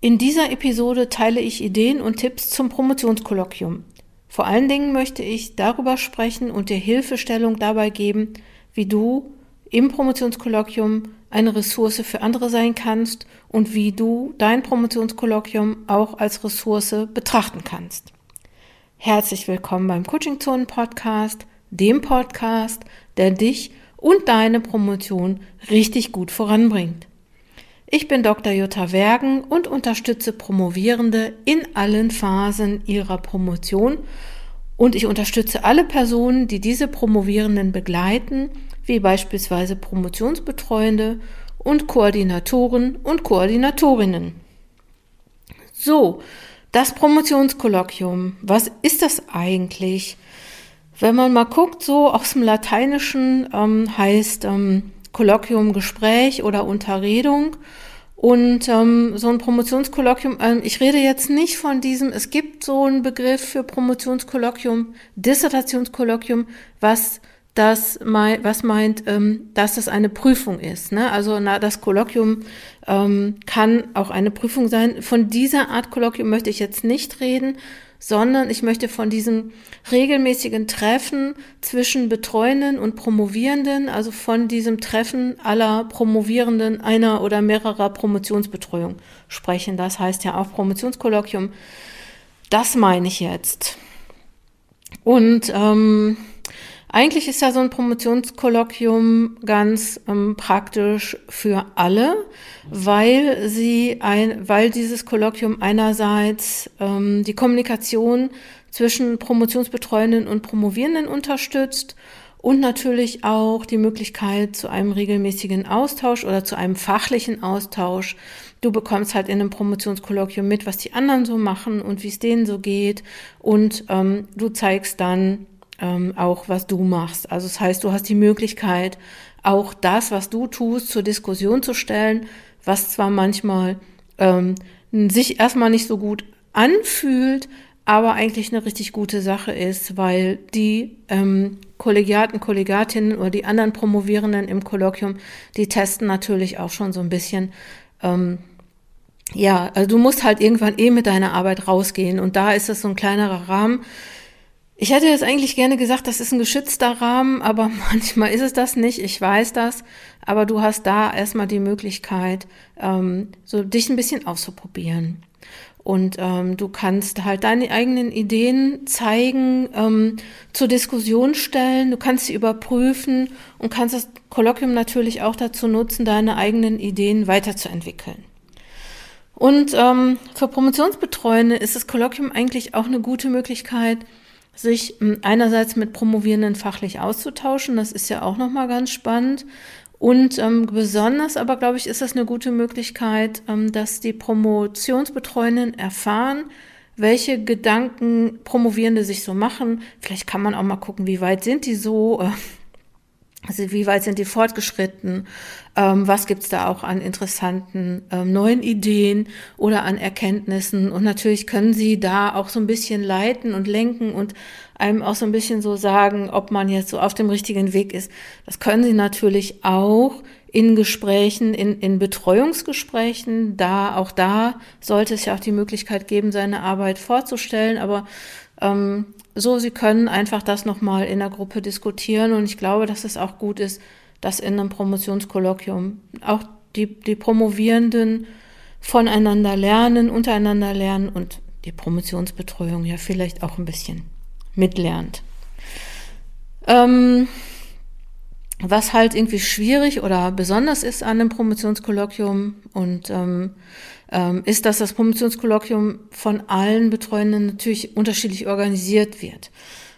In dieser Episode teile ich Ideen und Tipps zum Promotionskolloquium. Vor allen Dingen möchte ich darüber sprechen und dir Hilfestellung dabei geben, wie du im Promotionskolloquium eine Ressource für andere sein kannst und wie du dein Promotionskolloquium auch als Ressource betrachten kannst. Herzlich willkommen beim Coaching Zonen Podcast, dem Podcast, der dich und deine Promotion richtig gut voranbringt. Ich bin Dr. Jutta Wergen und unterstütze Promovierende in allen Phasen ihrer Promotion und ich unterstütze alle Personen, die diese Promovierenden begleiten, wie beispielsweise Promotionsbetreuende und Koordinatoren und Koordinatorinnen. So, das Promotionskolloquium, was ist das eigentlich? Wenn man mal guckt, so aus dem Lateinischen ähm, heißt ähm, Kolloquium Gespräch oder Unterredung. Und ähm, so ein Promotionskolloquium, ähm, ich rede jetzt nicht von diesem, es gibt so einen Begriff für Promotionskolloquium, Dissertationskolloquium, was das mein, was meint, ähm, dass das eine Prüfung ist. Ne? Also na, das Kolloquium ähm, kann auch eine Prüfung sein. Von dieser Art Kolloquium möchte ich jetzt nicht reden, sondern ich möchte von diesem regelmäßigen Treffen zwischen Betreuenden und Promovierenden, also von diesem Treffen aller Promovierenden einer oder mehrerer Promotionsbetreuung sprechen. Das heißt ja auch Promotionskolloquium. Das meine ich jetzt. Und ähm, eigentlich ist ja so ein Promotionskolloquium ganz ähm, praktisch für alle, weil sie ein, weil dieses Kolloquium einerseits ähm, die Kommunikation zwischen Promotionsbetreuenden und Promovierenden unterstützt und natürlich auch die Möglichkeit zu einem regelmäßigen Austausch oder zu einem fachlichen Austausch. Du bekommst halt in einem Promotionskolloquium mit, was die anderen so machen und wie es denen so geht und ähm, du zeigst dann ähm, auch, was du machst. Also das heißt, du hast die Möglichkeit, auch das, was du tust, zur Diskussion zu stellen, was zwar manchmal ähm, sich erstmal nicht so gut anfühlt, aber eigentlich eine richtig gute Sache ist, weil die ähm, Kollegiaten, Kollegatinnen oder die anderen Promovierenden im Kolloquium, die testen natürlich auch schon so ein bisschen. Ähm, ja, also du musst halt irgendwann eh mit deiner Arbeit rausgehen und da ist es so ein kleinerer Rahmen, ich hätte jetzt eigentlich gerne gesagt, das ist ein geschützter Rahmen, aber manchmal ist es das nicht. Ich weiß das. Aber du hast da erstmal die Möglichkeit, ähm, so dich ein bisschen auszuprobieren. Und ähm, du kannst halt deine eigenen Ideen zeigen, ähm, zur Diskussion stellen, du kannst sie überprüfen und kannst das Kolloquium natürlich auch dazu nutzen, deine eigenen Ideen weiterzuentwickeln. Und ähm, für Promotionsbetreuende ist das Kolloquium eigentlich auch eine gute Möglichkeit, sich hm, einerseits mit Promovierenden fachlich auszutauschen. Das ist ja auch nochmal ganz spannend. Und ähm, besonders aber, glaube ich, ist das eine gute Möglichkeit, ähm, dass die Promotionsbetreuenden erfahren, welche Gedanken Promovierende sich so machen. Vielleicht kann man auch mal gucken, wie weit sind die so. Äh, also wie weit sind die fortgeschritten? Ähm, was gibt's da auch an interessanten ähm, neuen Ideen oder an Erkenntnissen? Und natürlich können sie da auch so ein bisschen leiten und lenken und einem auch so ein bisschen so sagen, ob man jetzt so auf dem richtigen Weg ist. Das können sie natürlich auch in Gesprächen, in, in Betreuungsgesprächen. Da, auch da sollte es ja auch die Möglichkeit geben, seine Arbeit vorzustellen. Aber ähm, so, Sie können einfach das nochmal in der Gruppe diskutieren und ich glaube, dass es auch gut ist, dass in einem Promotionskolloquium auch die, die Promovierenden voneinander lernen, untereinander lernen und die Promotionsbetreuung ja vielleicht auch ein bisschen mitlernt. Ähm, was halt irgendwie schwierig oder besonders ist an einem Promotionskolloquium und ähm, ist, dass das Promotionskolloquium von allen Betreuenden natürlich unterschiedlich organisiert wird.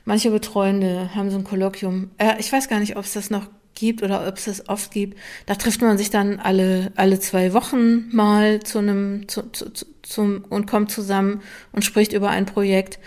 Manche Betreuende haben so ein Kolloquium, äh, ich weiß gar nicht, ob es das noch gibt oder ob es das oft gibt. Da trifft man sich dann alle, alle zwei Wochen mal zu einem, zu, zu, zum, und kommt zusammen und spricht über ein Projekt.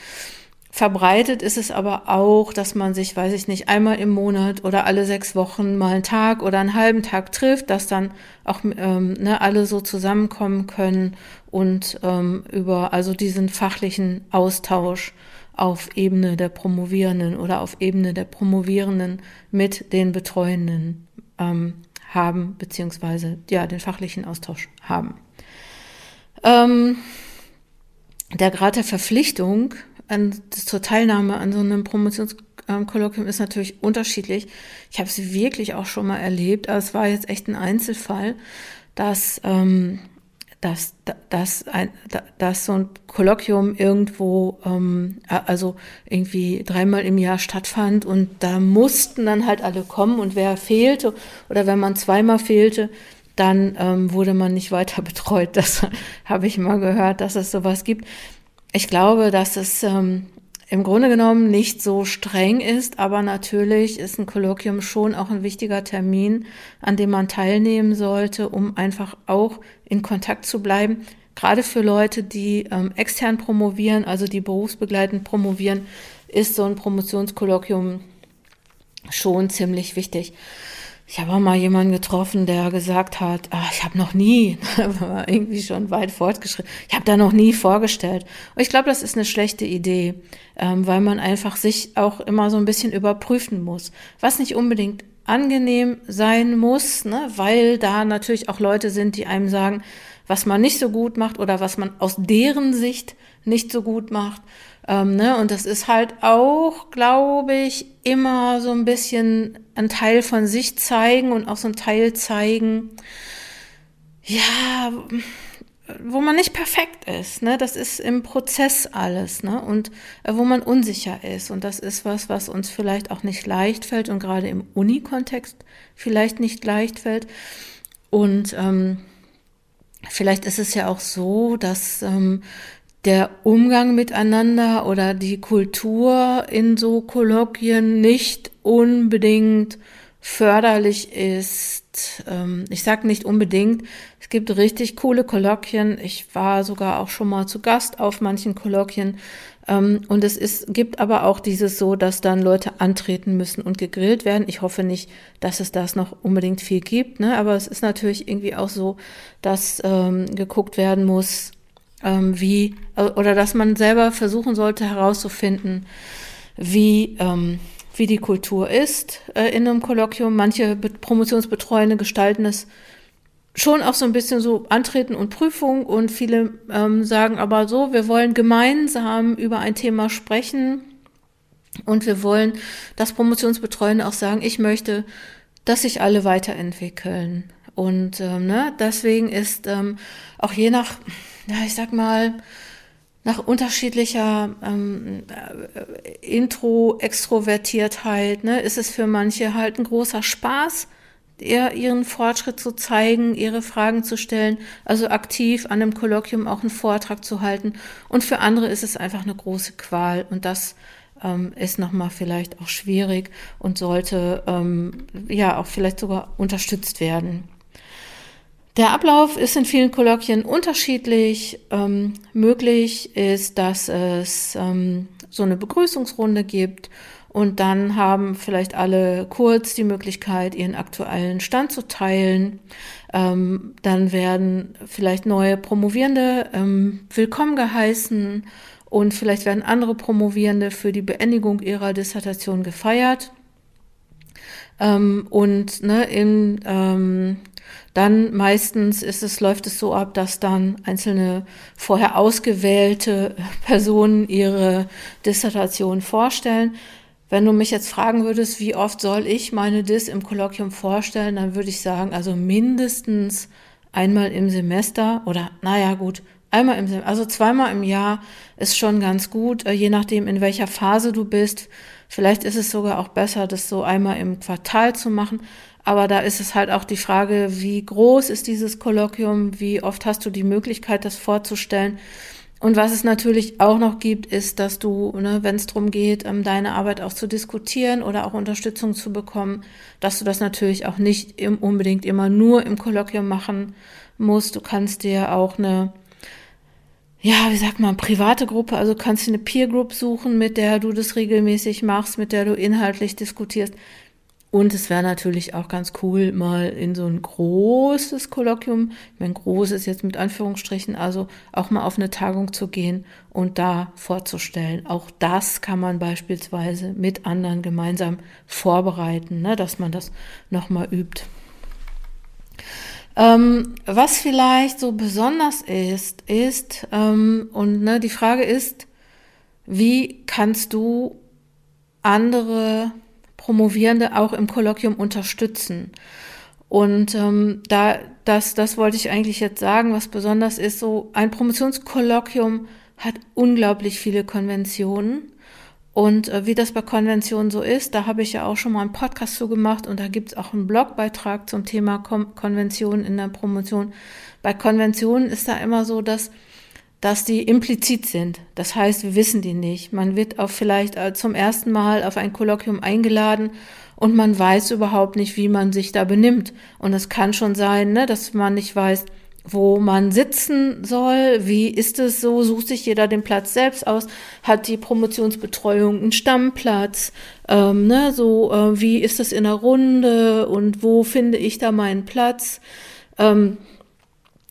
Verbreitet ist es aber auch, dass man sich, weiß ich nicht, einmal im Monat oder alle sechs Wochen mal einen Tag oder einen halben Tag trifft, dass dann auch ähm, ne, alle so zusammenkommen können und ähm, über also diesen fachlichen Austausch auf Ebene der Promovierenden oder auf Ebene der Promovierenden mit den Betreuenden ähm, haben, beziehungsweise ja, den fachlichen Austausch haben. Ähm, der Grad der Verpflichtung an, zur Teilnahme an so einem Promotionskolloquium ist natürlich unterschiedlich. Ich habe es wirklich auch schon mal erlebt, aber es war jetzt echt ein Einzelfall, dass, ähm, dass, dass, ein, dass so ein Kolloquium irgendwo, ähm, also irgendwie dreimal im Jahr stattfand und da mussten dann halt alle kommen und wer fehlte oder wenn man zweimal fehlte, dann ähm, wurde man nicht weiter betreut. Das habe ich mal gehört, dass es sowas gibt. Ich glaube, dass es ähm, im Grunde genommen nicht so streng ist, aber natürlich ist ein Kolloquium schon auch ein wichtiger Termin, an dem man teilnehmen sollte, um einfach auch in Kontakt zu bleiben. Gerade für Leute, die ähm, extern promovieren, also die berufsbegleitend promovieren, ist so ein Promotionskolloquium schon ziemlich wichtig. Ich habe auch mal jemanden getroffen, der gesagt hat, ach, ich habe noch nie, irgendwie schon weit fortgeschritten, ich habe da noch nie vorgestellt. Und ich glaube, das ist eine schlechte Idee, ähm, weil man einfach sich auch immer so ein bisschen überprüfen muss, was nicht unbedingt angenehm sein muss, ne, weil da natürlich auch Leute sind, die einem sagen, was man nicht so gut macht oder was man aus deren Sicht nicht so gut macht. Ähm, ne? Und das ist halt auch, glaube ich, immer so ein bisschen ein Teil von sich zeigen und auch so ein Teil zeigen, ja, wo man nicht perfekt ist, ne? Das ist im Prozess alles, ne? Und äh, wo man unsicher ist. Und das ist was, was uns vielleicht auch nicht leicht fällt und gerade im Uni-Kontext vielleicht nicht leicht fällt. Und ähm, vielleicht ist es ja auch so, dass ähm, der Umgang miteinander oder die Kultur in so Kolloquien nicht unbedingt förderlich ist. Ähm, ich sage nicht unbedingt. Es gibt richtig coole Kolloquien. Ich war sogar auch schon mal zu Gast auf manchen Kolloquien. Ähm, und es ist, gibt aber auch dieses so, dass dann Leute antreten müssen und gegrillt werden. Ich hoffe nicht, dass es das noch unbedingt viel gibt. Ne? Aber es ist natürlich irgendwie auch so, dass ähm, geguckt werden muss, ähm, wie, äh, oder dass man selber versuchen sollte herauszufinden, wie, ähm, wie die Kultur ist äh, in einem Kolloquium. Manche Promotionsbetreuende gestalten es schon auch so ein bisschen so Antreten und Prüfung und viele ähm, sagen aber so, wir wollen gemeinsam über ein Thema sprechen und wir wollen, dass Promotionsbetreuende auch sagen, ich möchte, dass sich alle weiterentwickeln. Und ähm, ne, deswegen ist ähm, auch je nach ja, ich sag mal, nach unterschiedlicher ähm, äh, Intro-Extrovertiertheit, ne, ist es für manche halt ein großer Spaß, ihr, ihren Fortschritt zu zeigen, ihre Fragen zu stellen, also aktiv an einem Kolloquium auch einen Vortrag zu halten. Und für andere ist es einfach eine große Qual und das ähm, ist nochmal vielleicht auch schwierig und sollte ähm, ja auch vielleicht sogar unterstützt werden. Der Ablauf ist in vielen Kolloquien unterschiedlich. Ähm, möglich ist, dass es ähm, so eine Begrüßungsrunde gibt und dann haben vielleicht alle kurz die Möglichkeit, ihren aktuellen Stand zu teilen. Ähm, dann werden vielleicht neue Promovierende ähm, willkommen geheißen und vielleicht werden andere Promovierende für die Beendigung ihrer Dissertation gefeiert. Ähm, und ne, in ähm, dann meistens ist es, läuft es so ab, dass dann einzelne vorher ausgewählte Personen ihre Dissertation vorstellen. Wenn du mich jetzt fragen würdest, wie oft soll ich meine Dis im Kolloquium vorstellen, dann würde ich sagen, also mindestens einmal im Semester oder naja gut, einmal im Semester, also zweimal im Jahr ist schon ganz gut, äh, je nachdem in welcher Phase du bist. Vielleicht ist es sogar auch besser, das so einmal im Quartal zu machen. Aber da ist es halt auch die Frage, wie groß ist dieses Kolloquium, wie oft hast du die Möglichkeit, das vorzustellen. Und was es natürlich auch noch gibt, ist, dass du, ne, wenn es darum geht, ähm, deine Arbeit auch zu diskutieren oder auch Unterstützung zu bekommen, dass du das natürlich auch nicht im, unbedingt immer nur im Kolloquium machen musst. Du kannst dir auch eine, ja, wie sagt man, private Gruppe, also kannst du eine Peer Group suchen, mit der du das regelmäßig machst, mit der du inhaltlich diskutierst. Und es wäre natürlich auch ganz cool, mal in so ein großes Kolloquium, ich meine, groß ist jetzt mit Anführungsstrichen, also auch mal auf eine Tagung zu gehen und da vorzustellen. Auch das kann man beispielsweise mit anderen gemeinsam vorbereiten, ne, dass man das nochmal übt. Ähm, was vielleicht so besonders ist, ist, ähm, und ne, die Frage ist, wie kannst du andere Promovierende auch im Kolloquium unterstützen? Und ähm, da, das, das wollte ich eigentlich jetzt sagen, was besonders ist, so ein Promotionskolloquium hat unglaublich viele Konventionen. Und äh, wie das bei Konventionen so ist, da habe ich ja auch schon mal einen Podcast zu gemacht und da gibt es auch einen Blogbeitrag zum Thema Kon Konventionen in der Promotion. Bei Konventionen ist da immer so, dass, dass die implizit sind. Das heißt, wir wissen die nicht. Man wird auch vielleicht äh, zum ersten Mal auf ein Kolloquium eingeladen und man weiß überhaupt nicht, wie man sich da benimmt. Und es kann schon sein, ne, dass man nicht weiß, wo man sitzen soll, wie ist es so, sucht sich jeder den Platz selbst aus, hat die Promotionsbetreuung einen Stammplatz, ähm, ne, so äh, wie ist es in der Runde und wo finde ich da meinen Platz, ähm,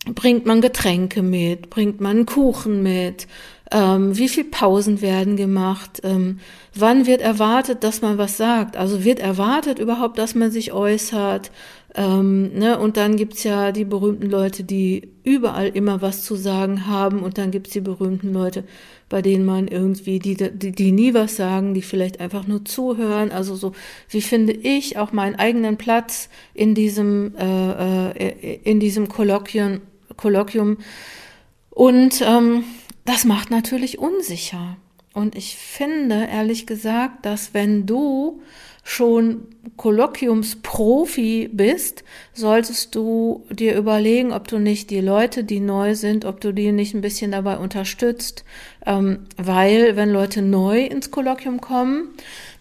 bringt man Getränke mit, bringt man Kuchen mit, ähm, wie viel Pausen werden gemacht, ähm, wann wird erwartet, dass man was sagt, also wird erwartet überhaupt, dass man sich äußert, ähm, ne? Und dann gibt's ja die berühmten Leute, die überall immer was zu sagen haben. Und dann gibt's die berühmten Leute, bei denen man irgendwie, die, die, die nie was sagen, die vielleicht einfach nur zuhören. Also so, wie finde ich auch meinen eigenen Platz in diesem, äh, äh, in diesem Kolloquium. Kolloquium. Und ähm, das macht natürlich unsicher. Und ich finde, ehrlich gesagt, dass wenn du schon Kolloquiumsprofi bist, solltest du dir überlegen, ob du nicht die Leute, die neu sind, ob du die nicht ein bisschen dabei unterstützt, ähm, weil wenn Leute neu ins Kolloquium kommen,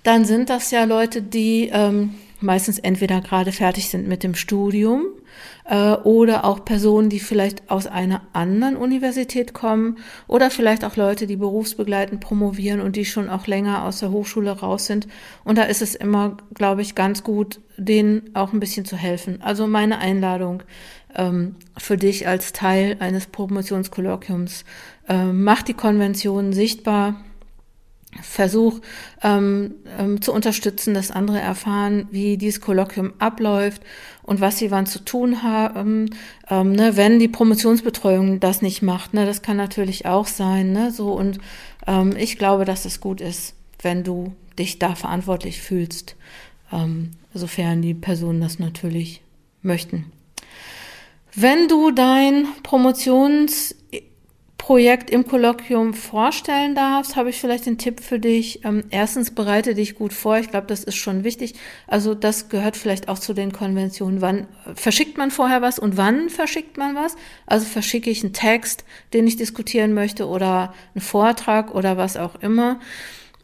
dann sind das ja Leute, die ähm, meistens entweder gerade fertig sind mit dem Studium äh, oder auch Personen, die vielleicht aus einer anderen Universität kommen oder vielleicht auch Leute, die berufsbegleitend promovieren und die schon auch länger aus der Hochschule raus sind. Und da ist es immer, glaube ich, ganz gut, denen auch ein bisschen zu helfen. Also meine Einladung ähm, für dich als Teil eines Promotionskolloquiums. Äh, mach die Konvention sichtbar Versuch ähm, ähm, zu unterstützen, dass andere erfahren, wie dieses Kolloquium abläuft und was sie wann zu tun haben. Ähm, ne, wenn die Promotionsbetreuung das nicht macht, ne, das kann natürlich auch sein. Ne, so und ähm, ich glaube, dass es gut ist, wenn du dich da verantwortlich fühlst, ähm, sofern die Personen das natürlich möchten. Wenn du dein Promotions Projekt im Kolloquium vorstellen darfst, habe ich vielleicht den Tipp für dich. Ähm, erstens bereite dich gut vor. Ich glaube, das ist schon wichtig. Also das gehört vielleicht auch zu den Konventionen. Wann verschickt man vorher was und wann verschickt man was? Also verschicke ich einen Text, den ich diskutieren möchte oder einen Vortrag oder was auch immer.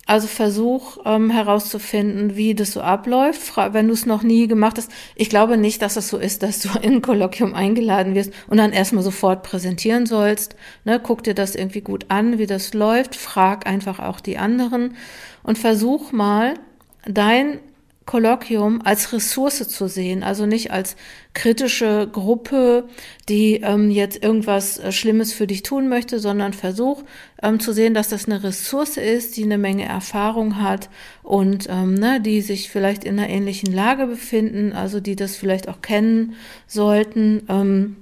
Also versuch ähm, herauszufinden, wie das so abläuft, wenn du es noch nie gemacht hast. Ich glaube nicht, dass es so ist, dass du in ein Kolloquium eingeladen wirst und dann erstmal sofort präsentieren sollst. Ne, guck dir das irgendwie gut an, wie das läuft. Frag einfach auch die anderen und versuch mal dein Kolloquium als Ressource zu sehen, also nicht als kritische Gruppe, die ähm, jetzt irgendwas äh, Schlimmes für dich tun möchte, sondern versuch ähm, zu sehen, dass das eine Ressource ist, die eine Menge Erfahrung hat und ähm, ne, die sich vielleicht in einer ähnlichen Lage befinden, also die das vielleicht auch kennen sollten. Ähm,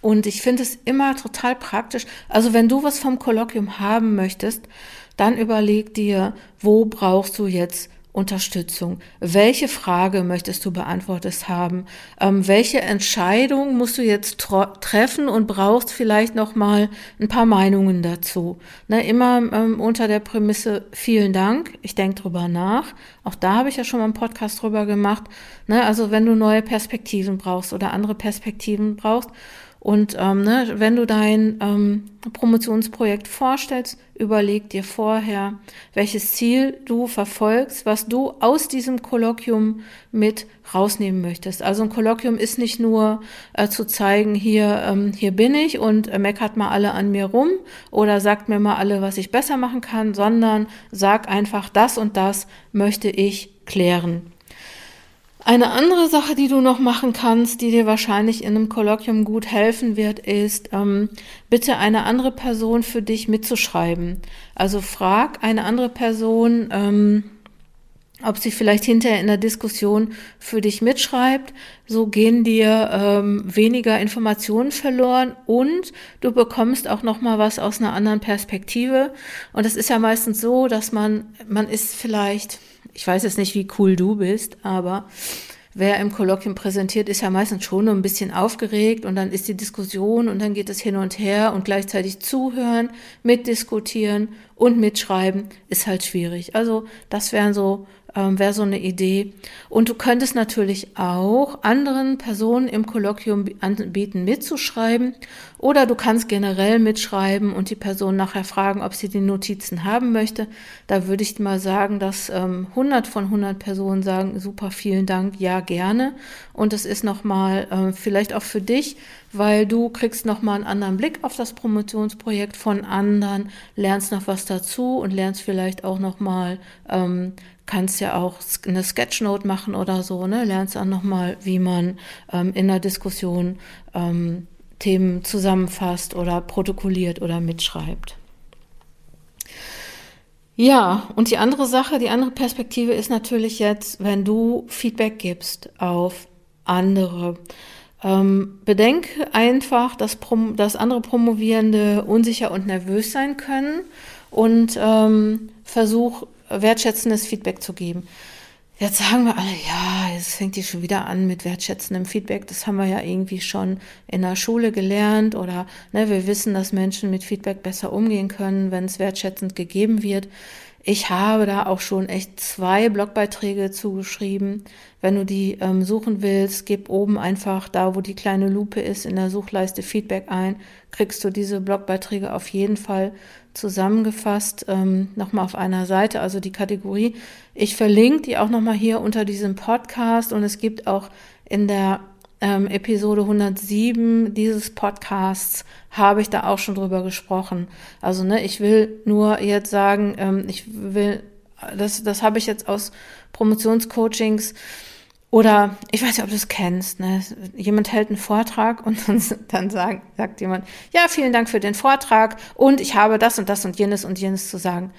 und ich finde es immer total praktisch. Also wenn du was vom Kolloquium haben möchtest, dann überleg dir, wo brauchst du jetzt Unterstützung? Welche Frage möchtest du beantwortet haben? Ähm, welche Entscheidung musst du jetzt treffen und brauchst vielleicht noch mal ein paar Meinungen dazu? Ne, immer ähm, unter der Prämisse vielen Dank. Ich denke drüber nach. Auch da habe ich ja schon mal einen Podcast drüber gemacht. Ne, also wenn du neue Perspektiven brauchst oder andere Perspektiven brauchst und ähm, ne, wenn du dein ähm, Promotionsprojekt vorstellst, überleg dir vorher, welches Ziel du verfolgst, was du aus diesem Kolloquium mit rausnehmen möchtest. Also ein Kolloquium ist nicht nur äh, zu zeigen, hier, ähm, hier bin ich und äh, meckert mal alle an mir rum oder sagt mir mal alle, was ich besser machen kann, sondern sag einfach, das und das möchte ich klären. Eine andere Sache, die du noch machen kannst, die dir wahrscheinlich in einem Kolloquium gut helfen wird, ist, ähm, bitte eine andere Person für dich mitzuschreiben. Also frag eine andere Person, ähm, ob sie vielleicht hinterher in der Diskussion für dich mitschreibt. So gehen dir ähm, weniger Informationen verloren und du bekommst auch noch mal was aus einer anderen Perspektive. Und das ist ja meistens so, dass man man ist vielleicht, ich weiß jetzt nicht, wie cool du bist, aber wer im Kolloquium präsentiert, ist ja meistens schon ein bisschen aufgeregt und dann ist die Diskussion und dann geht es hin und her und gleichzeitig zuhören, mitdiskutieren und mitschreiben ist halt schwierig. Also das wären so ähm, wäre so eine Idee. Und du könntest natürlich auch anderen Personen im Kolloquium anbieten, mitzuschreiben. Oder du kannst generell mitschreiben und die Person nachher fragen, ob sie die Notizen haben möchte. Da würde ich mal sagen, dass ähm, 100 von 100 Personen sagen, super, vielen Dank, ja, gerne. Und es ist nochmal äh, vielleicht auch für dich, weil du kriegst nochmal einen anderen Blick auf das Promotionsprojekt von anderen, lernst noch was dazu und lernst vielleicht auch nochmal ähm, kannst ja auch eine Sketchnote machen oder so, ne? Lernst dann nochmal, wie man ähm, in der Diskussion ähm, Themen zusammenfasst oder protokolliert oder mitschreibt. Ja, und die andere Sache, die andere Perspektive ist natürlich jetzt, wenn du Feedback gibst auf andere. Ähm, bedenk einfach, dass, Prom dass andere Promovierende unsicher und nervös sein können und ähm, versuch wertschätzendes Feedback zu geben. Jetzt sagen wir alle, ja, jetzt fängt die schon wieder an mit wertschätzendem Feedback. Das haben wir ja irgendwie schon in der Schule gelernt oder ne, wir wissen, dass Menschen mit Feedback besser umgehen können, wenn es wertschätzend gegeben wird. Ich habe da auch schon echt zwei Blogbeiträge zugeschrieben. Wenn du die ähm, suchen willst, gib oben einfach da, wo die kleine Lupe ist, in der Suchleiste Feedback ein, kriegst du diese Blogbeiträge auf jeden Fall zusammengefasst, ähm, nochmal auf einer Seite, also die Kategorie. Ich verlinke die auch nochmal hier unter diesem Podcast und es gibt auch in der ähm, Episode 107 dieses Podcasts habe ich da auch schon drüber gesprochen. Also ne, ich will nur jetzt sagen, ähm, ich will, das, das habe ich jetzt aus Promotionscoachings oder ich weiß nicht, ob du es kennst, ne? jemand hält einen Vortrag und dann, dann sagt, sagt jemand, ja, vielen Dank für den Vortrag und ich habe das und das und jenes und jenes zu sagen.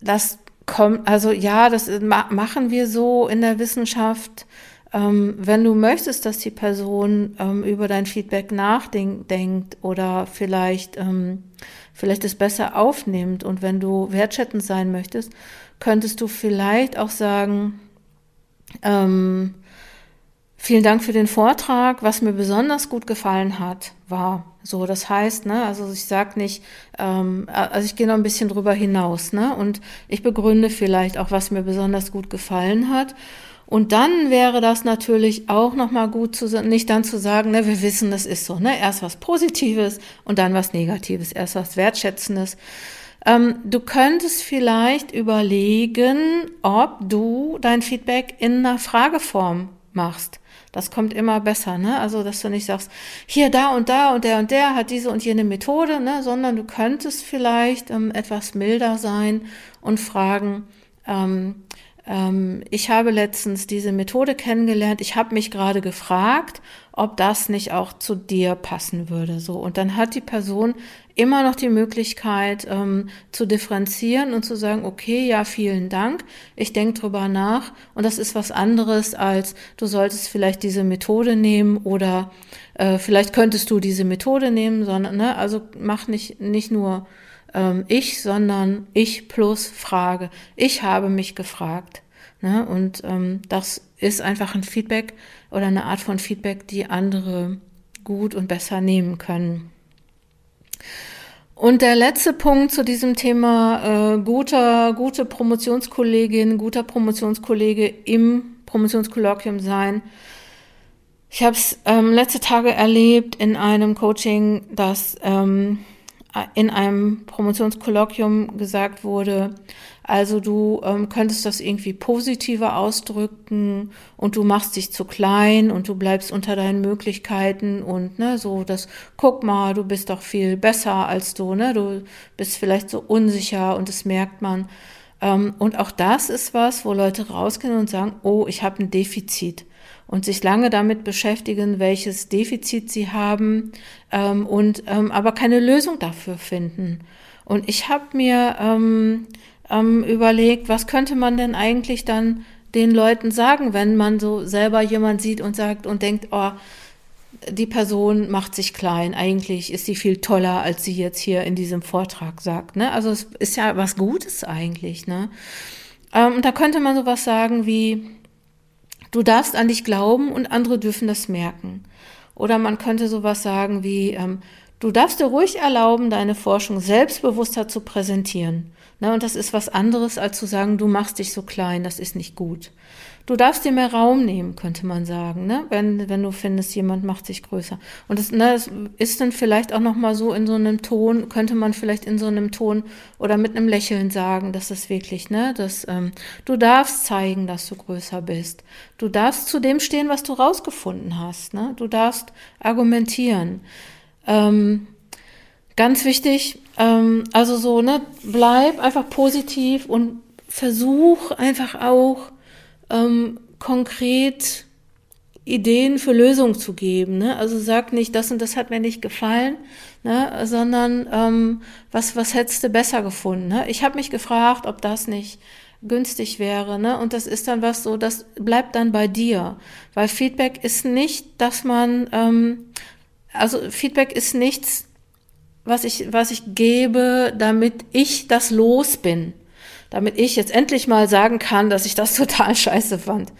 Das kommt, also ja, das machen wir so in der Wissenschaft. Ähm, wenn du möchtest, dass die Person ähm, über dein Feedback nachdenkt oder vielleicht, ähm, vielleicht es besser aufnimmt und wenn du wertschätzend sein möchtest, könntest du vielleicht auch sagen, ähm, vielen Dank für den Vortrag. Was mir besonders gut gefallen hat, war so. Das heißt, ne, also ich sag nicht, ähm, also ich gehe noch ein bisschen drüber hinaus, ne, und ich begründe vielleicht auch, was mir besonders gut gefallen hat. Und dann wäre das natürlich auch nochmal gut zu, nicht dann zu sagen, ne, wir wissen, das ist so, ne, erst was Positives und dann was Negatives, erst was Wertschätzendes. Ähm, du könntest vielleicht überlegen, ob du dein Feedback in einer Frageform machst. Das kommt immer besser, ne? Also, dass du nicht sagst, hier, da und da und der und der hat diese und jene Methode, ne? Sondern du könntest vielleicht ähm, etwas milder sein und fragen, ähm, ähm, ich habe letztens diese Methode kennengelernt. Ich habe mich gerade gefragt, ob das nicht auch zu dir passen würde. So und dann hat die Person immer noch die Möglichkeit ähm, zu differenzieren und zu sagen, okay, ja, vielen Dank. Ich denke drüber nach und das ist was anderes als du solltest vielleicht diese Methode nehmen oder äh, vielleicht könntest du diese Methode nehmen, sondern ne, also mach nicht nicht nur ähm, ich, sondern ich plus Frage. Ich habe mich gefragt. Ne? Und ähm, das ist einfach ein Feedback oder eine Art von Feedback, die andere gut und besser nehmen können. Und der letzte Punkt zu diesem Thema äh, guter, gute Promotionskollegin, guter Promotionskollege im Promotionskolloquium sein. Ich habe es ähm, letzte Tage erlebt in einem Coaching, dass ähm, in einem Promotionskolloquium gesagt wurde, also du ähm, könntest das irgendwie positiver ausdrücken und du machst dich zu klein und du bleibst unter deinen Möglichkeiten und ne, so das, guck mal, du bist doch viel besser als du, ne, du bist vielleicht so unsicher und das merkt man. Ähm, und auch das ist was, wo Leute rausgehen und sagen, oh, ich habe ein Defizit und sich lange damit beschäftigen, welches Defizit sie haben ähm, und ähm, aber keine Lösung dafür finden. Und ich habe mir ähm, ähm, überlegt, was könnte man denn eigentlich dann den Leuten sagen, wenn man so selber jemand sieht und sagt und denkt, oh, die Person macht sich klein. Eigentlich ist sie viel toller, als sie jetzt hier in diesem Vortrag sagt. Ne? Also es ist ja was Gutes eigentlich. Ne? Ähm, und da könnte man sowas sagen wie, du darfst an dich glauben und andere dürfen das merken. Oder man könnte sowas sagen wie, ähm, du darfst dir ruhig erlauben, deine Forschung selbstbewusster zu präsentieren. Ne, und das ist was anderes, als zu sagen, du machst dich so klein, das ist nicht gut. Du darfst dir mehr Raum nehmen, könnte man sagen, ne? wenn, wenn du findest, jemand macht sich größer. Und das, ne, das ist dann vielleicht auch nochmal so in so einem Ton, könnte man vielleicht in so einem Ton oder mit einem Lächeln sagen, dass das wirklich, ne, dass ähm, du darfst zeigen, dass du größer bist. Du darfst zu dem stehen, was du rausgefunden hast. Ne? Du darfst argumentieren. Ähm, ganz wichtig, ähm, also so, ne, bleib einfach positiv und versuch einfach auch ähm, konkret Ideen für Lösungen zu geben. Ne? Also sag nicht, das und das hat mir nicht gefallen, ne? sondern ähm, was, was hättest du besser gefunden? Ne? Ich habe mich gefragt, ob das nicht günstig wäre. Ne? Und das ist dann was so, das bleibt dann bei dir. Weil Feedback ist nicht, dass man, ähm, also Feedback ist nichts, was ich, was ich gebe, damit ich das los bin damit ich jetzt endlich mal sagen kann, dass ich das total scheiße fand.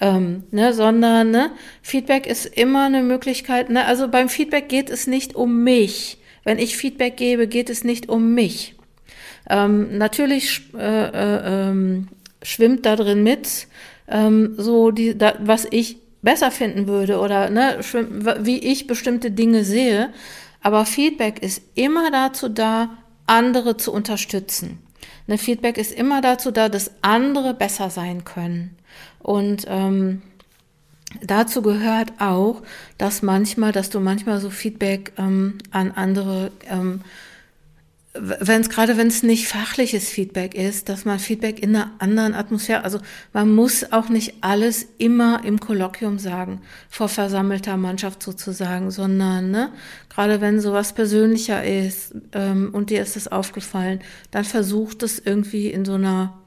Ähm, ne, sondern ne, Feedback ist immer eine Möglichkeit. Ne, also beim Feedback geht es nicht um mich. Wenn ich Feedback gebe, geht es nicht um mich. Ähm, natürlich äh, äh, ähm, schwimmt da drin mit, ähm, so die, da, was ich besser finden würde oder ne, wie ich bestimmte Dinge sehe. Aber Feedback ist immer dazu da, andere zu unterstützen. Eine Feedback ist immer dazu da, dass andere besser sein können. Und ähm, dazu gehört auch, dass manchmal, dass du manchmal so Feedback ähm, an andere ähm, wenn es gerade wenn es nicht fachliches Feedback ist, dass man Feedback in einer anderen Atmosphäre, also man muss auch nicht alles immer im Kolloquium sagen, vor versammelter Mannschaft sozusagen, sondern ne, gerade wenn sowas persönlicher ist ähm, und dir ist es aufgefallen, dann versucht es irgendwie in so einer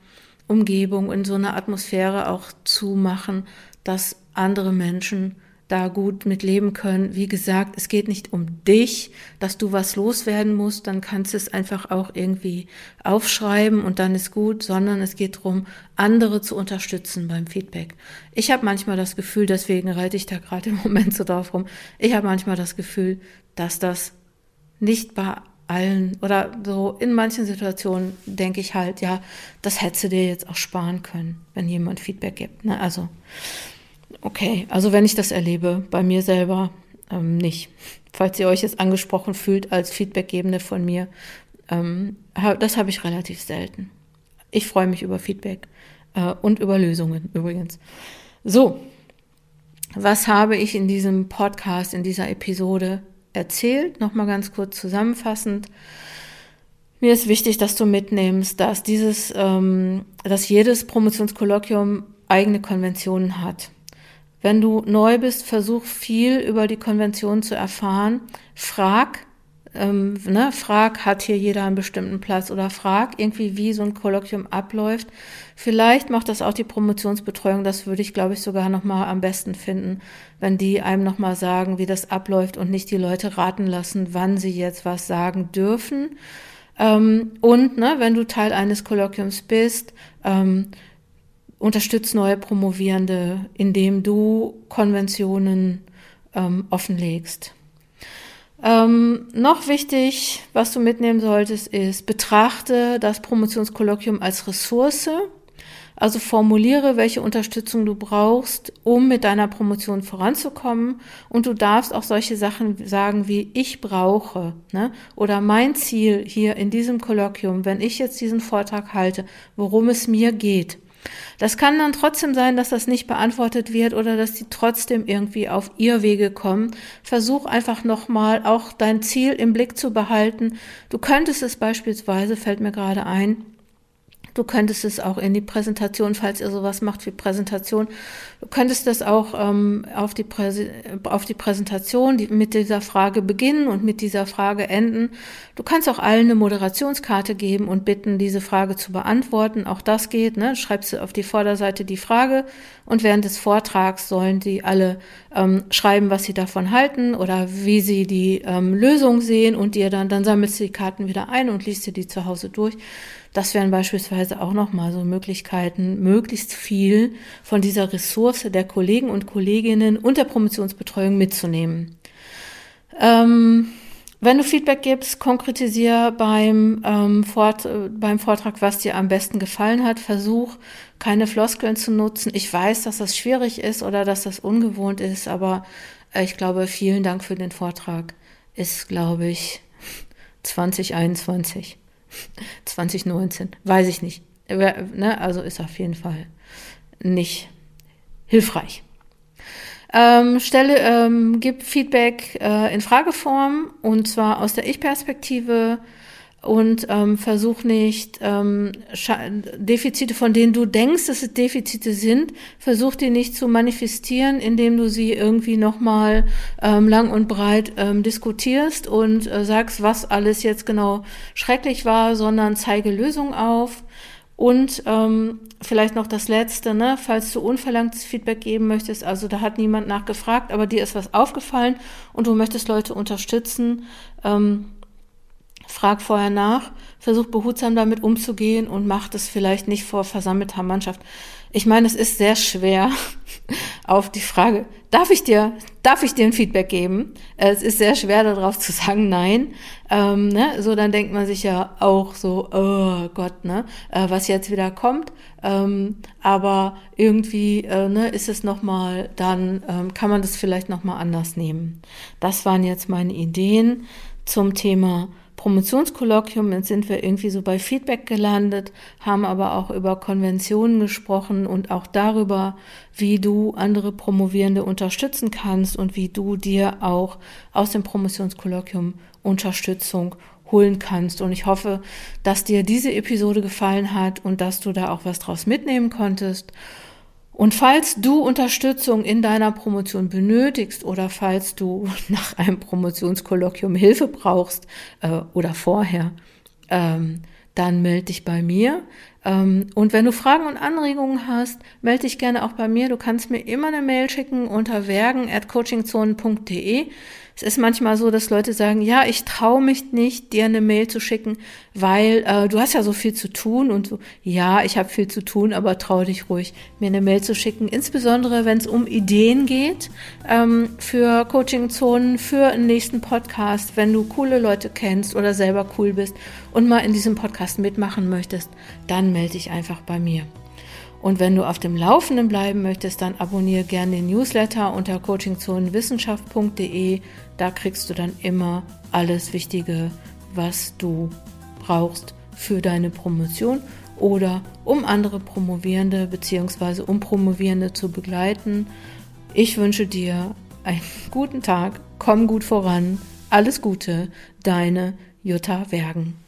Umgebung, in so einer Atmosphäre auch zu machen, dass andere Menschen da gut mit leben können. Wie gesagt, es geht nicht um dich, dass du was loswerden musst, dann kannst du es einfach auch irgendwie aufschreiben und dann ist gut, sondern es geht darum, andere zu unterstützen beim Feedback. Ich habe manchmal das Gefühl, deswegen reite ich da gerade im Moment so drauf rum, ich habe manchmal das Gefühl, dass das nicht bei allen oder so in manchen Situationen denke ich halt, ja, das hättest du dir jetzt auch sparen können, wenn jemand Feedback gibt. Ne? Also Okay, also wenn ich das erlebe, bei mir selber ähm, nicht. Falls ihr euch jetzt angesprochen fühlt als Feedbackgebende von mir, ähm, das habe ich relativ selten. Ich freue mich über Feedback äh, und über Lösungen übrigens. So, was habe ich in diesem Podcast, in dieser Episode erzählt? Nochmal ganz kurz zusammenfassend. Mir ist wichtig, dass du mitnimmst, dass dieses, ähm, dass jedes Promotionskolloquium eigene Konventionen hat. Wenn du neu bist, versuch viel über die Konvention zu erfahren. Frag, ähm, ne, frag, hat hier jeder einen bestimmten Platz oder frag irgendwie, wie so ein Kolloquium abläuft. Vielleicht macht das auch die Promotionsbetreuung. Das würde ich, glaube ich, sogar nochmal am besten finden, wenn die einem nochmal sagen, wie das abläuft und nicht die Leute raten lassen, wann sie jetzt was sagen dürfen. Ähm, und ne, wenn du Teil eines Kolloquiums bist, ähm, unterstützt neue Promovierende, indem du Konventionen ähm, offenlegst. Ähm, noch wichtig, was du mitnehmen solltest, ist, betrachte das Promotionskolloquium als Ressource. Also formuliere, welche Unterstützung du brauchst, um mit deiner Promotion voranzukommen. Und du darfst auch solche Sachen sagen wie ich brauche ne? oder mein Ziel hier in diesem Kolloquium, wenn ich jetzt diesen Vortrag halte, worum es mir geht. Das kann dann trotzdem sein, dass das nicht beantwortet wird oder dass die trotzdem irgendwie auf ihr Wege kommen. Versuch einfach nochmal auch dein Ziel im Blick zu behalten. Du könntest es beispielsweise, fällt mir gerade ein, Du könntest es auch in die Präsentation, falls ihr sowas macht wie Präsentation, du könntest das auch ähm, auf, die auf die Präsentation die, mit dieser Frage beginnen und mit dieser Frage enden. Du kannst auch allen eine Moderationskarte geben und bitten, diese Frage zu beantworten. Auch das geht. Ne? Schreibst du auf die Vorderseite die Frage und während des Vortrags sollen die alle ähm, schreiben, was sie davon halten oder wie sie die ähm, Lösung sehen und dir dann, dann sammelst du die Karten wieder ein und liest dir die zu Hause durch. Das wären beispielsweise auch nochmal so Möglichkeiten, möglichst viel von dieser Ressource der Kollegen und Kolleginnen und der Promotionsbetreuung mitzunehmen. Ähm, wenn du Feedback gibst, konkretisier beim, ähm, Fort, äh, beim Vortrag, was dir am besten gefallen hat. Versuch, keine Floskeln zu nutzen. Ich weiß, dass das schwierig ist oder dass das ungewohnt ist, aber äh, ich glaube, vielen Dank für den Vortrag. Ist, glaube ich, 2021. 2019, weiß ich nicht. Ne? Also ist auf jeden Fall nicht hilfreich. Ähm, stelle, ähm, gib Feedback äh, in Frageform und zwar aus der Ich-Perspektive und ähm, versuch nicht ähm, Defizite, von denen du denkst, dass es Defizite sind, versuch die nicht zu manifestieren, indem du sie irgendwie nochmal ähm, lang und breit ähm, diskutierst und äh, sagst, was alles jetzt genau schrecklich war, sondern zeige Lösungen auf. Und ähm, vielleicht noch das Letzte, ne? falls du unverlangtes Feedback geben möchtest, also da hat niemand nachgefragt, aber dir ist was aufgefallen und du möchtest Leute unterstützen, ähm, frag vorher nach, versuch behutsam damit umzugehen und mach das vielleicht nicht vor versammelter Mannschaft. Ich meine, es ist sehr schwer auf die Frage, darf ich dir, darf ich dir ein Feedback geben? Es ist sehr schwer darauf zu sagen, nein. Ähm, ne? So, dann denkt man sich ja auch so, oh Gott, ne, äh, was jetzt wieder kommt. Ähm, aber irgendwie äh, ne, ist es nochmal, dann ähm, kann man das vielleicht nochmal anders nehmen. Das waren jetzt meine Ideen zum Thema Promotionskolloquium, sind wir irgendwie so bei Feedback gelandet, haben aber auch über Konventionen gesprochen und auch darüber, wie du andere Promovierende unterstützen kannst und wie du dir auch aus dem Promotionskolloquium Unterstützung holen kannst. Und ich hoffe, dass dir diese Episode gefallen hat und dass du da auch was draus mitnehmen konntest. Und falls du Unterstützung in deiner Promotion benötigst oder falls du nach einem Promotionskolloquium Hilfe brauchst äh, oder vorher, ähm, dann melde dich bei mir. Ähm, und wenn du Fragen und Anregungen hast, melde dich gerne auch bei mir. Du kannst mir immer eine Mail schicken unter wergen.coachingzonen.de. Es ist manchmal so, dass Leute sagen, ja, ich traue mich nicht, dir eine Mail zu schicken, weil äh, du hast ja so viel zu tun und so, ja, ich habe viel zu tun, aber traue dich ruhig, mir eine Mail zu schicken. Insbesondere, wenn es um Ideen geht ähm, für Coaching-Zonen, für einen nächsten Podcast, wenn du coole Leute kennst oder selber cool bist und mal in diesem Podcast mitmachen möchtest, melde dich einfach bei mir. Und wenn du auf dem Laufenden bleiben möchtest, dann abonniere gerne den Newsletter unter coachingzonenwissenschaft.de. Da kriegst du dann immer alles Wichtige, was du brauchst für deine Promotion oder um andere Promovierende bzw. um Promovierende zu begleiten. Ich wünsche dir einen guten Tag, komm gut voran, alles Gute, deine Jutta Wergen.